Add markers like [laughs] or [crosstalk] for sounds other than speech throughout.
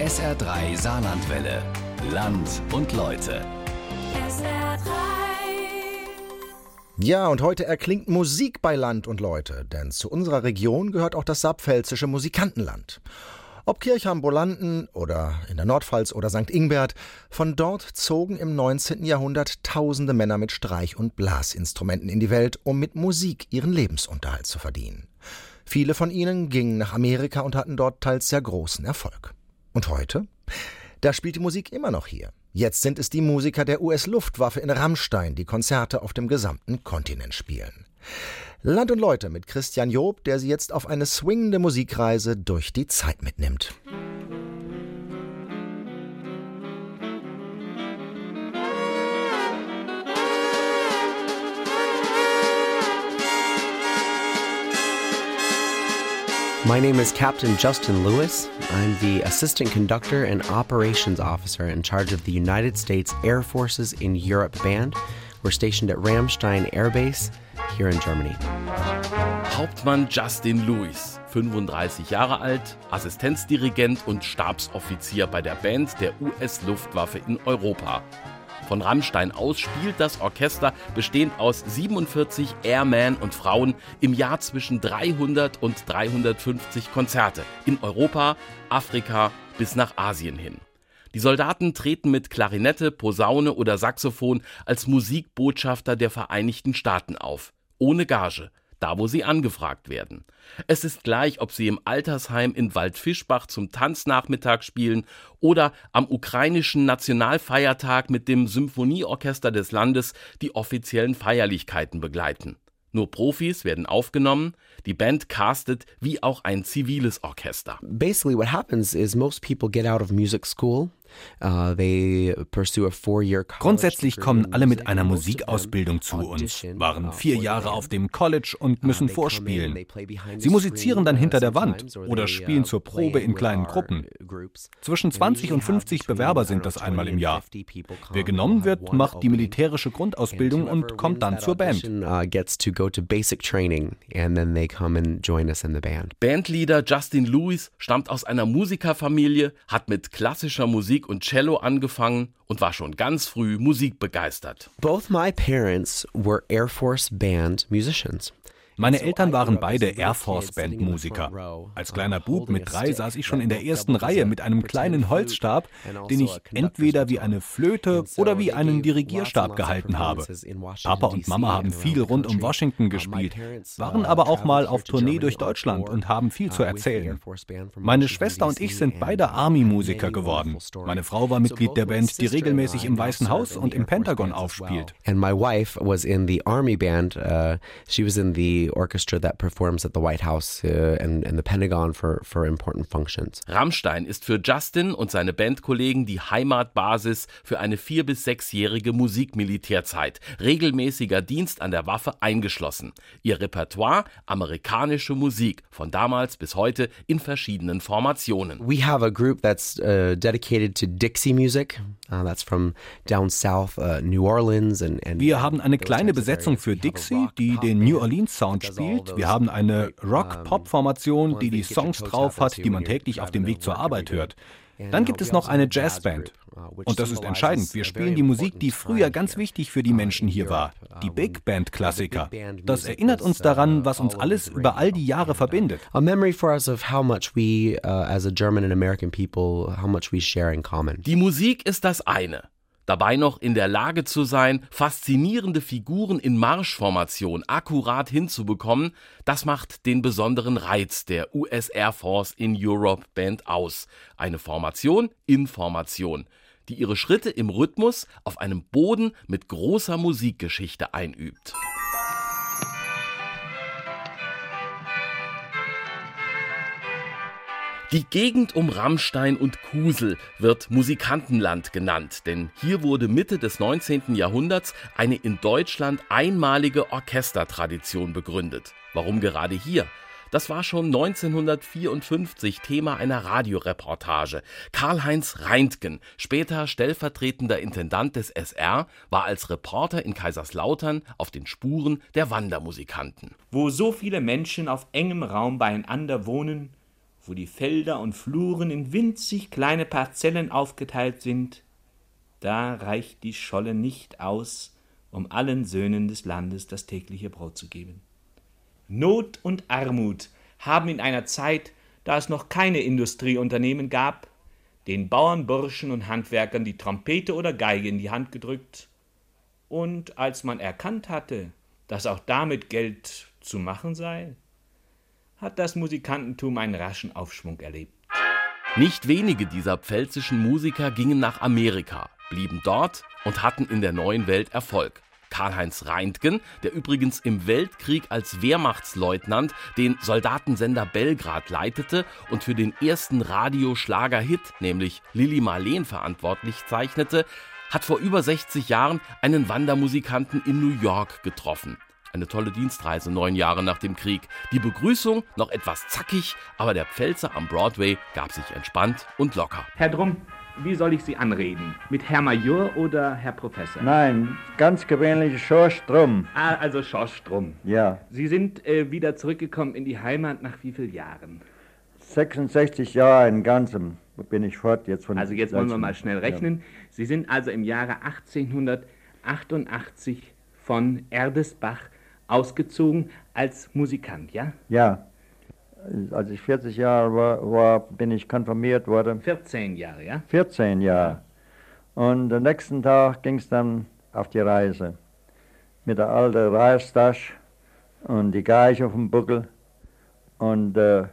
SR3 Saarlandwelle. Land und Leute. SR3. Ja, und heute erklingt Musik bei Land und Leute, denn zu unserer Region gehört auch das saarpfälzische Musikantenland. Ob Kirchheim-Bolanden oder in der Nordpfalz oder St. Ingbert, von dort zogen im 19. Jahrhundert tausende Männer mit Streich- und Blasinstrumenten in die Welt, um mit Musik ihren Lebensunterhalt zu verdienen. Viele von ihnen gingen nach Amerika und hatten dort teils sehr großen Erfolg. Und heute? Da spielt die Musik immer noch hier. Jetzt sind es die Musiker der US-Luftwaffe in Rammstein, die Konzerte auf dem gesamten Kontinent spielen. Land und Leute mit Christian Job, der sie jetzt auf eine swingende Musikreise durch die Zeit mitnimmt. My name is Captain Justin Lewis. I'm the Assistant Conductor and Operations Officer in charge of the United States Air Forces in Europe Band. We're stationed at Ramstein Air Base here in Germany. Hauptmann Justin Lewis, 35 Jahre alt, Assistenzdirigent und Stabsoffizier bei der Band der US-Luftwaffe in Europa. Von Rammstein aus spielt das Orchester, bestehend aus 47 Airmen und Frauen, im Jahr zwischen 300 und 350 Konzerte. In Europa, Afrika bis nach Asien hin. Die Soldaten treten mit Klarinette, Posaune oder Saxophon als Musikbotschafter der Vereinigten Staaten auf, ohne Gage, da wo sie angefragt werden. Es ist gleich, ob sie im Altersheim in Waldfischbach zum Tanznachmittag spielen oder am ukrainischen Nationalfeiertag mit dem Symphonieorchester des Landes die offiziellen Feierlichkeiten begleiten. Nur Profis werden aufgenommen, die Band castet wie auch ein ziviles Orchester. Basically, what happens is most people get out of music school. Uh, they pursue a four-year college Grundsätzlich kommen alle mit music. einer Musikausbildung zu uns, waren uh, vier Jahre auf dem College und Uh, müssen vorspielen. they play behind Sie the musizieren dann hinter der Wand oder spielen zur Probe in kleinen Gruppen. groups. Zwischen And we 20 und usually have 50 between, Bewerber sind das einmal 20 im and Jahr. 50 people come. Wer genommen wird, macht die militärische Grundausbildung und kommt dann zur Band. Come and join us in the band. Bandleader Justin Lewis stammt aus einer Musikerfamilie, hat mit klassischer Musik und Cello angefangen und war schon ganz früh musikbegeistert. Both my parents were Air Force band musicians. Meine Eltern waren beide Air Force Band Musiker. Als kleiner Bub mit drei saß ich schon in der ersten Reihe mit einem kleinen Holzstab, den ich entweder wie eine Flöte oder wie einen Dirigierstab gehalten habe. Papa und Mama haben viel rund um Washington gespielt, waren aber auch mal auf Tournee durch Deutschland und haben viel zu erzählen. Meine Schwester und ich sind beide Army-Musiker geworden. Meine Frau war Mitglied der Band, die regelmäßig im Weißen Haus und im Pentagon aufspielt. And my wife was in the Army band. Uh, she was in the orchestra that performs at the White House uh, and, and the Pentagon for, for important functions. Rammstein ist für Justin und seine Bandkollegen die Heimatbasis für eine vier- bis sechsjährige Musikmilitärzeit, regelmäßiger Dienst an der Waffe eingeschlossen. Ihr Repertoire amerikanische Musik, von damals bis heute in verschiedenen Formationen. We have a group that's uh, dedicated to Dixie music. Uh, that's from down south, uh, New Orleans and, and Wir haben eine kleine Besetzung für We have a Dixie, die den New Orleans Sound all spielt. Wir haben eine Rock-Pop-Formation, die die Songs drauf hat, die man täglich auf dem Weg zur Arbeit hört. Dann gibt es noch eine Jazzband. Und das ist entscheidend. Wir spielen die Musik, die früher ganz wichtig für die Menschen hier war. Die Big Band Das music erinnert uns daran, was uns all alles über all die Jahre verbindet. A memory for us of how much we, uh, as a German and American people, how much we share in common. Die Musik ist das eine. Dabei noch in der Lage zu sein, faszinierende Figuren in Marschformation akkurat hinzubekommen, das macht den besonderen Reiz der US Air Force in Europe Band aus. Eine Formation in Formation, die ihre Schritte im Rhythmus auf einem Boden mit großer Musikgeschichte einübt. Die Gegend um Rammstein und Kusel wird Musikantenland genannt, denn hier wurde Mitte des 19. Jahrhunderts eine in Deutschland einmalige Orchestertradition begründet. Warum gerade hier? Das war schon 1954 Thema einer Radioreportage. Karl-Heinz Reintgen, später stellvertretender Intendant des SR, war als Reporter in Kaiserslautern auf den Spuren der Wandermusikanten. wo so viele Menschen auf engem Raum beieinander wohnen, wo die Felder und Fluren in winzig kleine Parzellen aufgeteilt sind, da reicht die Scholle nicht aus, um allen Söhnen des Landes das tägliche Brot zu geben. Not und Armut haben in einer Zeit, da es noch keine Industrieunternehmen gab, den Bauernburschen und Handwerkern die Trompete oder Geige in die Hand gedrückt, und als man erkannt hatte, dass auch damit Geld zu machen sei, hat das Musikantentum einen raschen Aufschwung erlebt. Nicht wenige dieser pfälzischen Musiker gingen nach Amerika, blieben dort und hatten in der neuen Welt Erfolg. Karl-Heinz Reintgen, der übrigens im Weltkrieg als Wehrmachtsleutnant den Soldatensender Belgrad leitete und für den ersten Radioschlager-Hit, nämlich Lili Marleen, verantwortlich zeichnete, hat vor über 60 Jahren einen Wandermusikanten in New York getroffen. Eine tolle Dienstreise neun Jahre nach dem Krieg. Die Begrüßung noch etwas zackig, aber der Pfälzer am Broadway gab sich entspannt und locker. Herr Drum, wie soll ich Sie anreden? Mit Herr Major oder Herr Professor? Nein, ganz gewöhnlich Schorsch Drum. Ah, also Schorsch Drum. Ja. Sie sind äh, wieder zurückgekommen in die Heimat nach wie vielen Jahren? 66 Jahre in Ganzem bin ich fort jetzt von. Also jetzt wollen wir mal schnell rechnen. Ja. Sie sind also im Jahre 1888 von Erdesbach ausgezogen als Musikant, ja? Ja. Als ich 40 Jahre war, war bin ich konfirmiert worden. 14 Jahre, ja? 14 Jahre. Und am nächsten Tag ging es dann auf die Reise. Mit der alten Reistasche und die Geige auf dem Buckel. Und äh,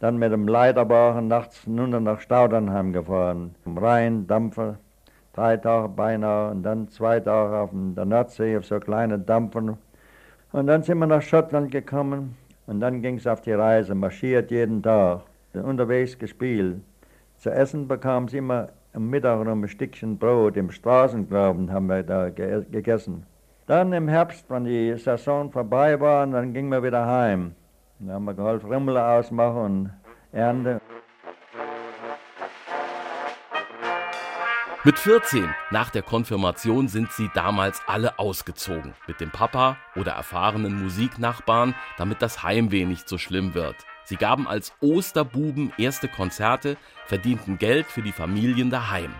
dann mit dem Leiterwagen nachts nur nach Staudernheim gefahren. Im Rhein, Dampfer, drei Tage beinahe und dann zwei Tage auf der Nordsee auf so kleine Dampfer. Und dann sind wir nach Schottland gekommen und dann ging es auf die Reise, marschiert jeden Tag, unterwegs gespielt. Zu essen bekam sie immer am Mittag noch ein Stückchen Brot im Straßengraben haben wir da ge gegessen. Dann im Herbst, wenn die Saison vorbei war, dann gingen wir wieder heim. Dann haben wir geholfen, Rümmel ausmachen und Ernte. Mit 14 nach der Konfirmation sind sie damals alle ausgezogen. Mit dem Papa oder erfahrenen Musiknachbarn, damit das Heimweh nicht so schlimm wird. Sie gaben als Osterbuben erste Konzerte, verdienten Geld für die Familien daheim.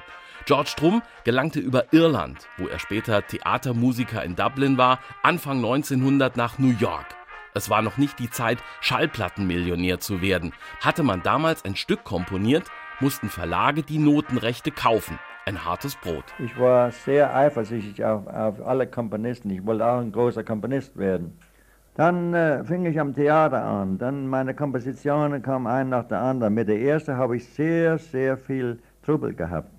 George Strum gelangte über Irland, wo er später Theatermusiker in Dublin war, Anfang 1900 nach New York. Es war noch nicht die Zeit, Schallplattenmillionär zu werden. Hatte man damals ein Stück komponiert, mussten Verlage die Notenrechte kaufen. Ein hartes Brot. Ich war sehr eifersüchtig auf, auf alle Komponisten. Ich wollte auch ein großer Komponist werden. Dann äh, fing ich am Theater an. Dann meine Kompositionen kamen ein nach der anderen. Mit der ersten habe ich sehr, sehr viel Trubel gehabt.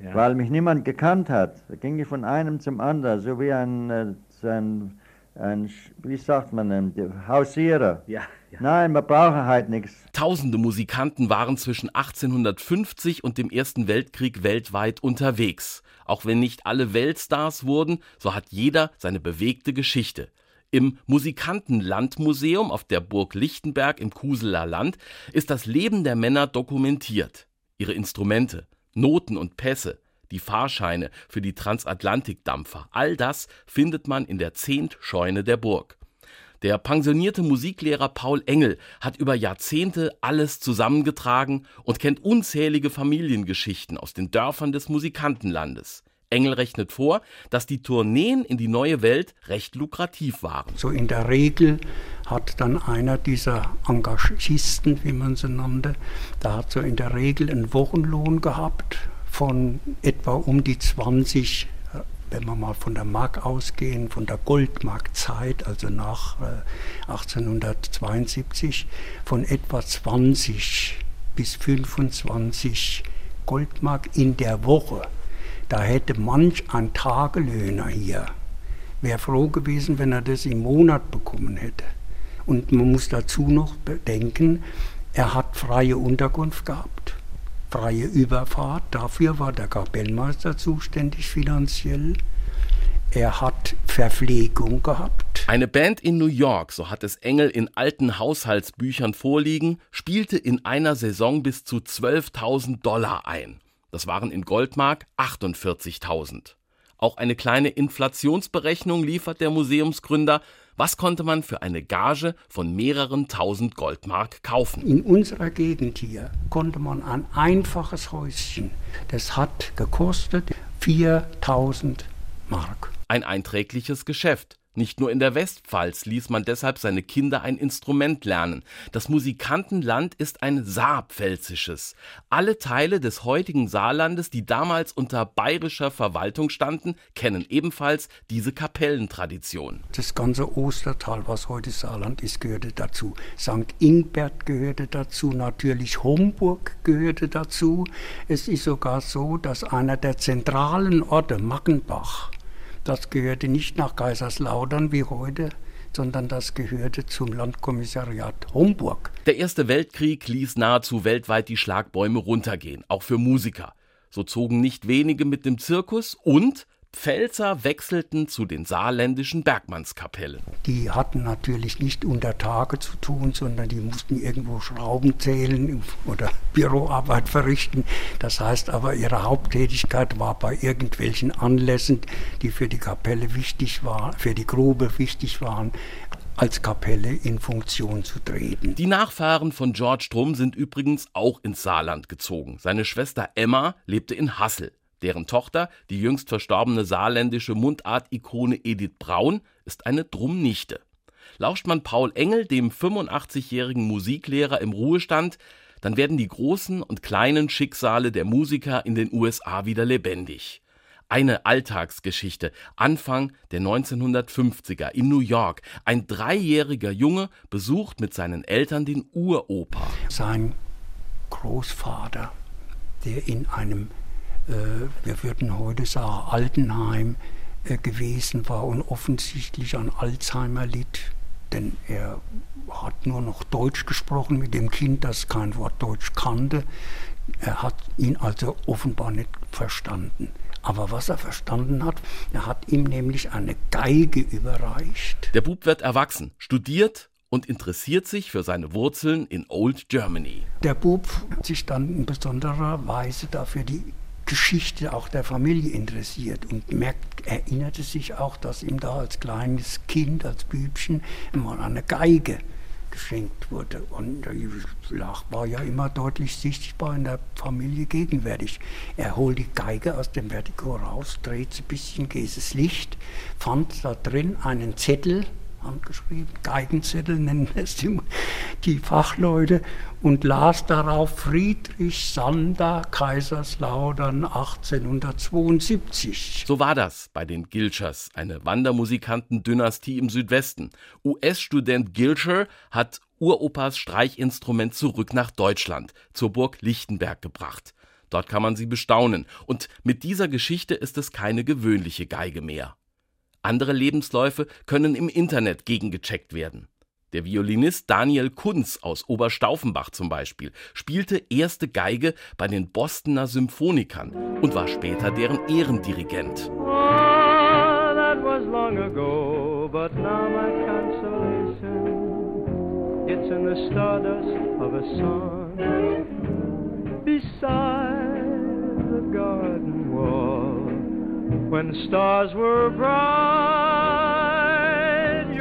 Ja. Weil mich niemand gekannt hat. Da ging ich von einem zum anderen, so wie ein, äh, ein ein, wie sagt man, ein Hausierer. Ja, ja. Nein, wir brauchen halt nichts. Tausende Musikanten waren zwischen 1850 und dem Ersten Weltkrieg weltweit unterwegs. Auch wenn nicht alle Weltstars wurden, so hat jeder seine bewegte Geschichte. Im Musikantenlandmuseum auf der Burg Lichtenberg im Kuseler Land ist das Leben der Männer dokumentiert. Ihre Instrumente, Noten und Pässe, die Fahrscheine für die Transatlantikdampfer, all das findet man in der Zehntscheune der Burg. Der pensionierte Musiklehrer Paul Engel hat über Jahrzehnte alles zusammengetragen und kennt unzählige Familiengeschichten aus den Dörfern des Musikantenlandes. Engel rechnet vor, dass die Tourneen in die neue Welt recht lukrativ waren. So in der Regel hat dann einer dieser Engagisten, wie man sie nannte, da hat so in der Regel einen Wochenlohn gehabt von etwa um die 20, äh, wenn wir mal von der Mark ausgehen, von der Goldmarkzeit, also nach 1872, äh, von etwa 20 bis 25 Goldmark in der Woche. Da hätte manch ein Tagelöhner hier, wäre froh gewesen, wenn er das im Monat bekommen hätte. Und man muss dazu noch bedenken, er hat freie Unterkunft gehabt freie Überfahrt. Dafür war der Kapellmeister zuständig finanziell. Er hat Verpflegung gehabt. Eine Band in New York, so hat es Engel in alten Haushaltsbüchern vorliegen, spielte in einer Saison bis zu 12.000 Dollar ein. Das waren in Goldmark 48.000. Auch eine kleine Inflationsberechnung liefert der Museumsgründer. Was konnte man für eine Gage von mehreren tausend Goldmark kaufen? In unserer Gegend hier konnte man ein einfaches Häuschen, das hat gekostet 4000 Mark. Ein einträgliches Geschäft. Nicht nur in der Westpfalz ließ man deshalb seine Kinder ein Instrument lernen. Das Musikantenland ist ein saarpfälzisches. Alle Teile des heutigen Saarlandes, die damals unter bayerischer Verwaltung standen, kennen ebenfalls diese Kapellentradition. Das ganze Ostertal, was heute Saarland ist, gehörte dazu. St. Ingbert gehörte dazu, natürlich Homburg gehörte dazu. Es ist sogar so, dass einer der zentralen Orte, Mackenbach, das gehörte nicht nach Kaiserslautern wie heute, sondern das gehörte zum Landkommissariat Homburg. Der Erste Weltkrieg ließ nahezu weltweit die Schlagbäume runtergehen, auch für Musiker. So zogen nicht wenige mit dem Zirkus und Pfälzer wechselten zu den saarländischen Bergmannskapellen. Die hatten natürlich nicht unter Tage zu tun, sondern die mussten irgendwo Schrauben zählen oder Büroarbeit verrichten. Das heißt aber, ihre Haupttätigkeit war bei irgendwelchen Anlässen, die für die Kapelle wichtig waren, für die Grube wichtig waren, als Kapelle in Funktion zu treten. Die Nachfahren von George Drum sind übrigens auch ins Saarland gezogen. Seine Schwester Emma lebte in Hassel. Deren Tochter, die jüngst verstorbene saarländische Mundart-Ikone Edith Braun, ist eine Drum-Nichte. Lauscht man Paul Engel, dem 85-jährigen Musiklehrer im Ruhestand, dann werden die großen und kleinen Schicksale der Musiker in den USA wieder lebendig. Eine Alltagsgeschichte, Anfang der 1950er in New York. Ein dreijähriger Junge besucht mit seinen Eltern den Uropa. Sein Großvater, der in einem wir würden heute sagen, Altenheim äh, gewesen war und offensichtlich an Alzheimer litt, denn er hat nur noch Deutsch gesprochen mit dem Kind, das kein Wort Deutsch kannte. Er hat ihn also offenbar nicht verstanden. Aber was er verstanden hat, er hat ihm nämlich eine Geige überreicht. Der Bub wird erwachsen, studiert und interessiert sich für seine Wurzeln in Old Germany. Der Bub hat sich dann in besonderer Weise dafür die Geschichte auch der Familie interessiert und merkt, erinnerte sich auch, dass ihm da als kleines Kind, als Bübchen mal eine Geige geschenkt wurde. Und der Lach war ja immer deutlich sichtbar in der Familie gegenwärtig. Er holt die Geige aus dem Vertigo raus, dreht sie ein bisschen, geht Licht, fand da drin einen Zettel, handgeschrieben, Geigenzettel nennen es die, die Fachleute, und las darauf Friedrich Sander, Kaiserslautern 1872. So war das bei den Gilchers, eine Wandermusikantendynastie im Südwesten. US-Student Gilcher hat Uropas Streichinstrument zurück nach Deutschland, zur Burg Lichtenberg gebracht. Dort kann man sie bestaunen. Und mit dieser Geschichte ist es keine gewöhnliche Geige mehr. Andere Lebensläufe können im Internet gegengecheckt werden. Der Violinist Daniel Kunz aus Oberstaufenbach zum Beispiel spielte erste Geige bei den Bostoner Symphonikern und war später deren Ehrendirigent. Oh, when stars were bright.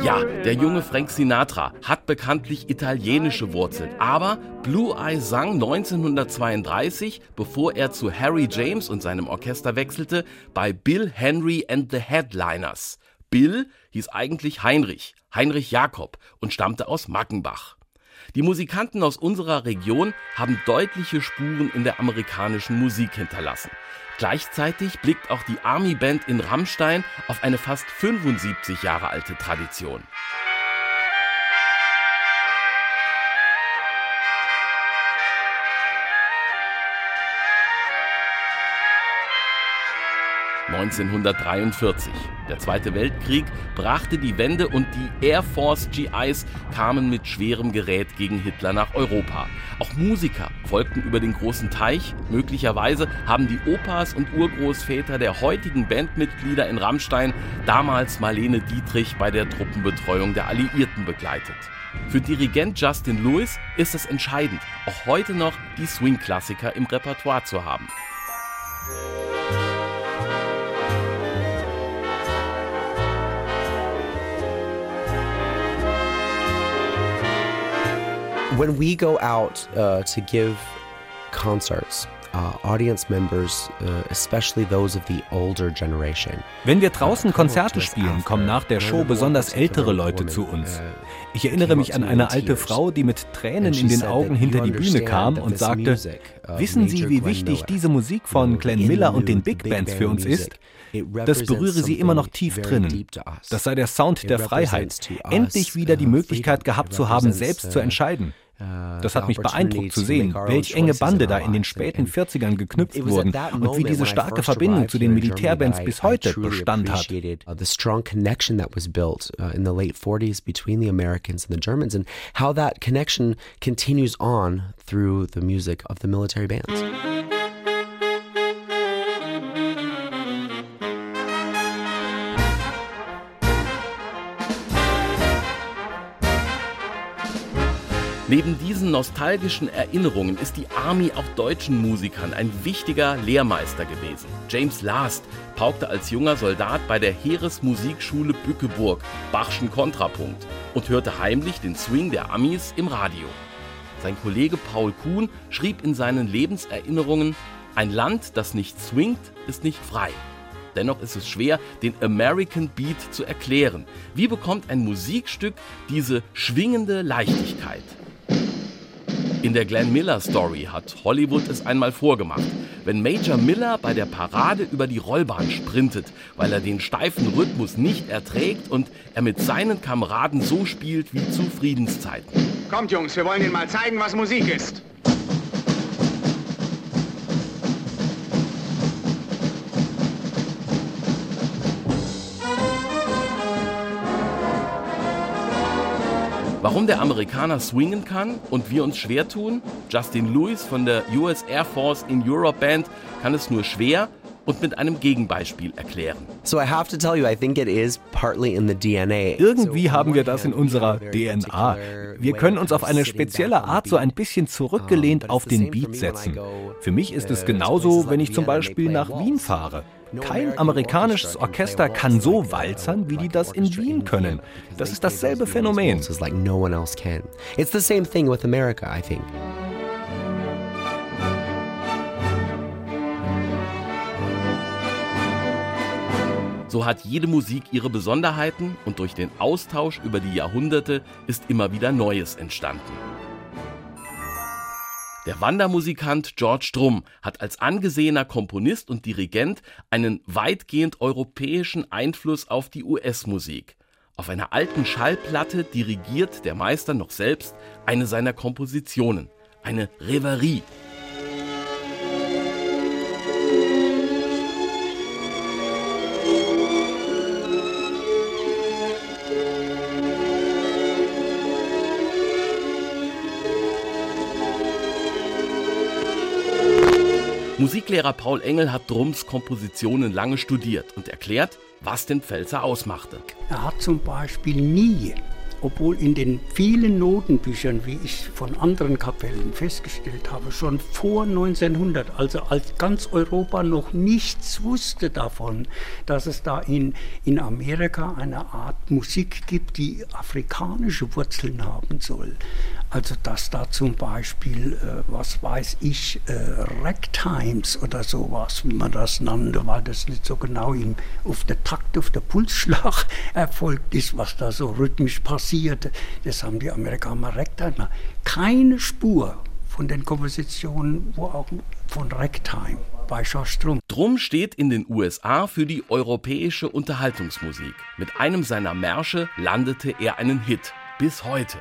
Ja, der junge Frank Sinatra hat bekanntlich italienische Wurzeln, aber Blue Eye sang 1932, bevor er zu Harry James und seinem Orchester wechselte, bei Bill Henry and the Headliners. Bill hieß eigentlich Heinrich, Heinrich Jakob und stammte aus Mackenbach. Die Musikanten aus unserer Region haben deutliche Spuren in der amerikanischen Musik hinterlassen. Gleichzeitig blickt auch die Army Band in Rammstein auf eine fast 75 Jahre alte Tradition. 1943. Der Zweite Weltkrieg brachte die Wende und die Air Force GIs kamen mit schwerem Gerät gegen Hitler nach Europa. Auch Musiker folgten über den großen Teich. Möglicherweise haben die Opas und Urgroßväter der heutigen Bandmitglieder in Rammstein damals Marlene Dietrich bei der Truppenbetreuung der Alliierten begleitet. Für Dirigent Justin Lewis ist es entscheidend, auch heute noch die Swing-Klassiker im Repertoire zu haben. When we go out uh, to give concerts, uh, audience members, uh, especially those of the older generation. Wenn wir draußen Konzerte spielen, kommen nach der Show besonders ältere Leute zu uns. Ich erinnere mich an eine alte Frau, die mit Tränen in den Augen hinter die Bühne kam und sagte, wissen Sie, wie wichtig diese Musik von Glenn Miller und den Big Bands für uns ist? Das berühre sie immer noch tief drinnen. Das sei der Sound der Freiheit. Endlich wieder die Möglichkeit gehabt zu haben, selbst zu entscheiden. Das hat mich beeindruckt zu sehen, welch enge Bande da in den späten 40ern geknüpft wurden und wie diese starke Verbindung zu den Militärbands bis heute Bestand hat. The strong connection that was built uh, in the late 40s between the Americans and the Germans and how that connection continues on through the music of the military bands. Neben diesen nostalgischen Erinnerungen ist die Army auch deutschen Musikern ein wichtiger Lehrmeister gewesen. James Last paukte als junger Soldat bei der Heeresmusikschule Bückeburg Bachschen Kontrapunkt und hörte heimlich den Swing der Amis im Radio. Sein Kollege Paul Kuhn schrieb in seinen Lebenserinnerungen, ein Land, das nicht swingt, ist nicht frei. Dennoch ist es schwer, den American Beat zu erklären. Wie bekommt ein Musikstück diese schwingende Leichtigkeit? In der Glenn Miller Story hat Hollywood es einmal vorgemacht. Wenn Major Miller bei der Parade über die Rollbahn sprintet, weil er den steifen Rhythmus nicht erträgt und er mit seinen Kameraden so spielt wie zu Friedenszeiten. Kommt Jungs, wir wollen Ihnen mal zeigen, was Musik ist. Warum der Amerikaner swingen kann und wir uns schwer tun? Justin Lewis von der US Air Force in Europe Band kann es nur schwer und mit einem Gegenbeispiel erklären. So I have to tell you, I think it is partly in the DNA. Irgendwie haben wir das in unserer DNA. Wir können uns auf eine spezielle Art so ein bisschen zurückgelehnt auf den Beat setzen. Für mich ist es genauso, wenn ich zum Beispiel nach Wien fahre. Kein amerikanisches Orchester kann so walzern, wie die das in Wien können. Das ist dasselbe Phänomen. It's like no one else can. It's the same thing with America, I think. So hat jede Musik ihre Besonderheiten und durch den Austausch über die Jahrhunderte ist immer wieder Neues entstanden. Der Wandermusikant George Drum hat als angesehener Komponist und Dirigent einen weitgehend europäischen Einfluss auf die US-Musik. Auf einer alten Schallplatte dirigiert der Meister noch selbst eine seiner Kompositionen, eine Reverie. Musiklehrer Paul Engel hat Drums Kompositionen lange studiert und erklärt, was den Pfälzer ausmachte. Er hat zum Beispiel nie, obwohl in den vielen Notenbüchern, wie ich von anderen Kapellen festgestellt habe, schon vor 1900, also als ganz Europa noch nichts wusste davon, dass es da in, in Amerika eine Art Musik gibt, die afrikanische Wurzeln haben soll. Also dass da zum Beispiel, äh, was weiß ich, äh, Ragtimes oder sowas, wie man das nannte, weil das nicht so genau im, auf der Takt, auf der Pulsschlag [laughs] erfolgt ist, was da so rhythmisch passiert. Das haben die Amerikaner Ragtime. Keine Spur von den Kompositionen, wo auch von Ragtime bei George Drum. Drum steht in den USA für die europäische Unterhaltungsmusik. Mit einem seiner Märsche landete er einen Hit. Bis heute.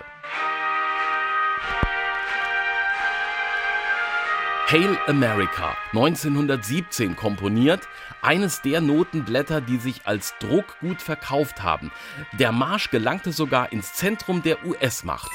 Hail America, 1917 komponiert, eines der Notenblätter, die sich als Druck gut verkauft haben. Der Marsch gelangte sogar ins Zentrum der US-Macht.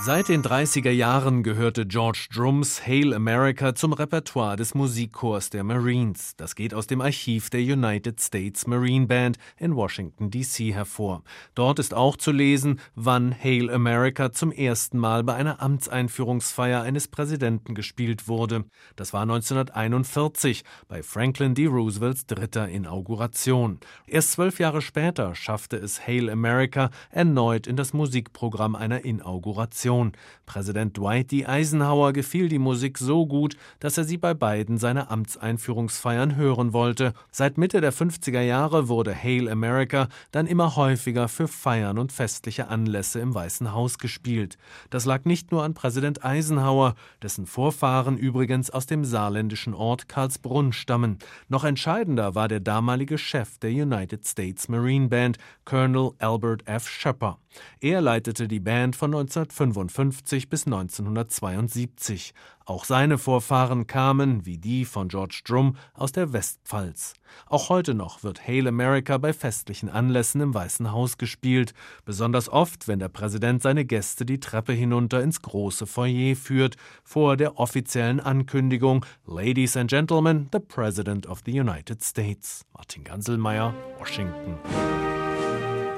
Seit den 30er Jahren gehörte George Drums Hail America zum Repertoire des Musikchors der Marines. Das geht aus dem Archiv der United States Marine Band in Washington, D.C. hervor. Dort ist auch zu lesen, wann Hail America zum ersten Mal bei einer Amtseinführungsfeier eines Präsidenten gespielt wurde. Das war 1941 bei Franklin D. Roosevelts dritter Inauguration. Erst zwölf Jahre später schaffte es Hail America erneut in das Musikprogramm einer Inauguration. Tradition. Präsident Dwight D. Eisenhower gefiel die Musik so gut, dass er sie bei beiden seiner Amtseinführungsfeiern hören wollte. Seit Mitte der 50er Jahre wurde Hail America dann immer häufiger für Feiern und festliche Anlässe im Weißen Haus gespielt. Das lag nicht nur an Präsident Eisenhower, dessen Vorfahren übrigens aus dem saarländischen Ort Karlsbrunn stammen. Noch entscheidender war der damalige Chef der United States Marine Band, Colonel Albert F. Schöpper. Er leitete die Band von 1955 bis 1972. Auch seine Vorfahren kamen, wie die von George Drum, aus der Westpfalz. Auch heute noch wird Hail America bei festlichen Anlässen im Weißen Haus gespielt, besonders oft, wenn der Präsident seine Gäste die Treppe hinunter ins große Foyer führt, vor der offiziellen Ankündigung Ladies and Gentlemen, the President of the United States. Martin Ganselmeier, Washington.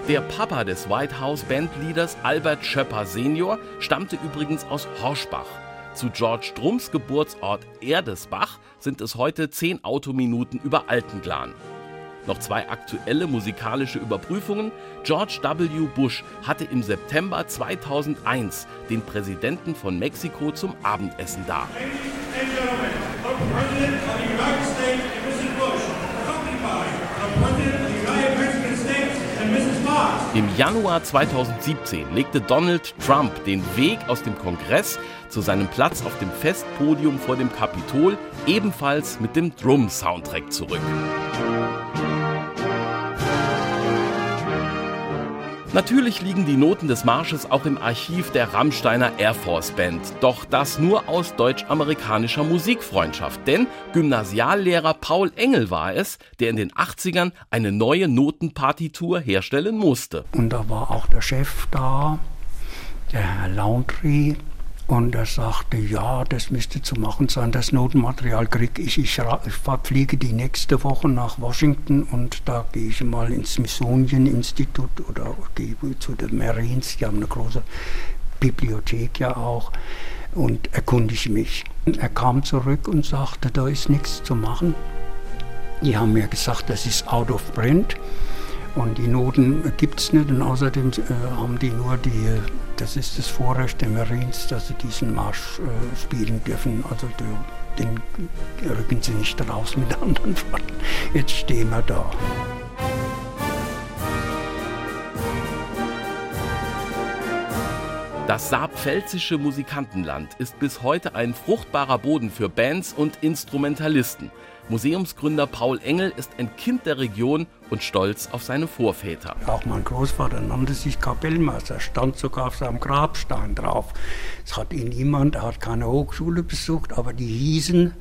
Der Papa des White House Bandleaders Albert Schöpper Senior stammte übrigens aus Horschbach. Zu George Drums Geburtsort Erdesbach sind es heute zehn Autominuten über Altenglan. Noch zwei aktuelle musikalische Überprüfungen. George W. Bush hatte im September 2001 den Präsidenten von Mexiko zum Abendessen da. Im Januar 2017 legte Donald Trump den Weg aus dem Kongress zu seinem Platz auf dem Festpodium vor dem Kapitol ebenfalls mit dem Drum-Soundtrack zurück. Natürlich liegen die Noten des Marsches auch im Archiv der Rammsteiner Air Force Band, doch das nur aus deutsch-amerikanischer Musikfreundschaft, denn Gymnasiallehrer Paul Engel war es, der in den 80ern eine neue Notenpartitur herstellen musste. Und da war auch der Chef da, der Herr Laundry, und er sagte, ja, das müsste zu machen sein, das Notenmaterial kriege ich. Ich, fliege die nächste Woche nach Washington und da gehe ich mal ins Smithsonian Institut oder gehe zu den Marines, die haben eine große Bibliothek ja auch und erkundige mich. Er kam zurück und sagte, da ist nichts zu machen. Die haben mir gesagt, das ist out of print. Und die Noten gibt es nicht und außerdem äh, haben die nur die, das ist das Vorrecht der Marines, dass sie diesen Marsch äh, spielen dürfen. Also den rücken sie nicht raus mit anderen Worten. Jetzt stehen wir da. Das saarpfälzische Musikantenland ist bis heute ein fruchtbarer Boden für Bands und Instrumentalisten. Museumsgründer Paul Engel ist ein Kind der Region und stolz auf seine Vorväter. Auch mein Großvater nannte sich Kapellmeister, stand sogar auf seinem Grabstein drauf. Es hat ihn niemand, er hat keine Hochschule besucht, aber die hießen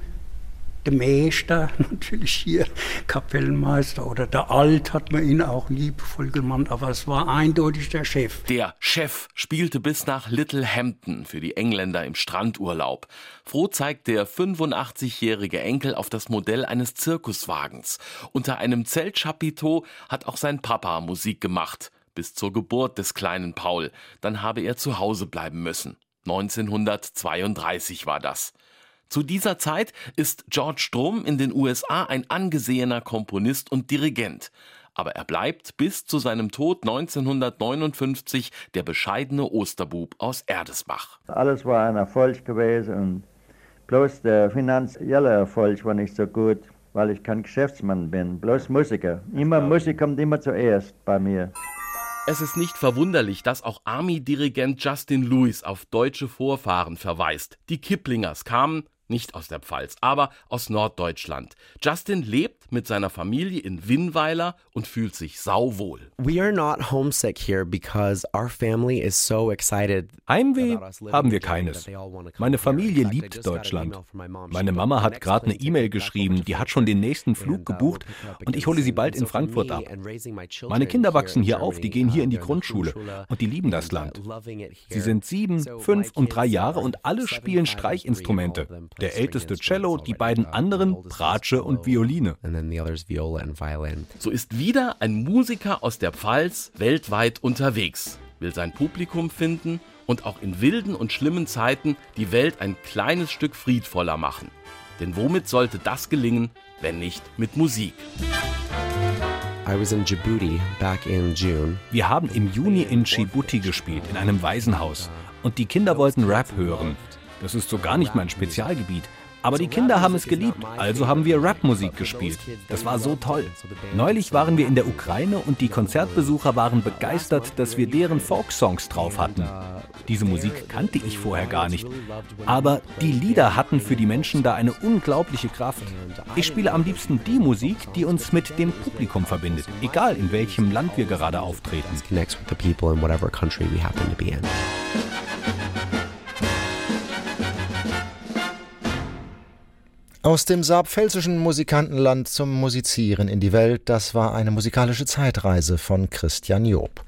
der Meister, [laughs] natürlich hier Kapellmeister oder der Alt hat man ihn auch liebevoll genannt, aber es war eindeutig der Chef. Der Chef spielte bis nach Littlehampton für die Engländer im Strandurlaub. Froh zeigt der 85-jährige Enkel auf das Modell eines Zirkuswagens. Unter einem Zeltchapiteau hat auch sein Papa Musik gemacht. Bis zur Geburt des kleinen Paul. Dann habe er zu Hause bleiben müssen. 1932 war das. Zu dieser Zeit ist George Strom in den USA ein angesehener Komponist und Dirigent. Aber er bleibt bis zu seinem Tod 1959 der bescheidene Osterbub aus Erdesbach. Alles war ein Erfolg gewesen und bloß der finanzielle Erfolg war nicht so gut, weil ich kein Geschäftsmann bin, bloß Musiker. Immer Musik kommt immer zuerst bei mir. Es ist nicht verwunderlich, dass auch Army-Dirigent Justin Lewis auf deutsche Vorfahren verweist. Die Kiplingers kamen nicht aus der Pfalz, aber aus Norddeutschland. Justin lebt mit seiner Familie in Winnweiler und fühlt sich sauwohl. We are not homesick here because our family is so excited. Heimweh haben wir keines. Meine Familie liebt Deutschland. Meine Mama hat gerade eine E-Mail geschrieben, die hat schon den nächsten Flug uh, gebucht und ich hole sie bald in Frankfurt ab. Meine Kinder wachsen hier auf, die gehen hier in die Grundschule und die lieben das Land. Sie sind sieben, fünf und drei Jahre und alle spielen Streichinstrumente der älteste Cello, die beiden anderen Bratsche und Violine. So ist wieder ein Musiker aus der Pfalz weltweit unterwegs, will sein Publikum finden und auch in wilden und schlimmen Zeiten die Welt ein kleines Stück friedvoller machen. Denn womit sollte das gelingen, wenn nicht mit Musik? Wir haben im Juni in Djibouti gespielt, in einem Waisenhaus. und die Kinder wollten Rap hören. Das ist so gar nicht mein Spezialgebiet. Aber die Kinder haben es geliebt, also haben wir Rapmusik gespielt. Das war so toll. Neulich waren wir in der Ukraine und die Konzertbesucher waren begeistert, dass wir deren Folksongs drauf hatten. Diese Musik kannte ich vorher gar nicht. Aber die Lieder hatten für die Menschen da eine unglaubliche Kraft. Ich spiele am liebsten die Musik, die uns mit dem Publikum verbindet, egal in welchem Land wir gerade auftreten. Aus dem saarpfälzischen Musikantenland zum Musizieren in die Welt, das war eine musikalische Zeitreise von Christian Job.